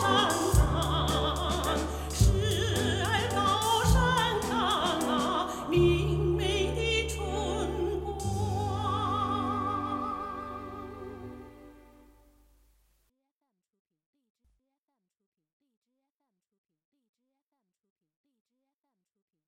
passion.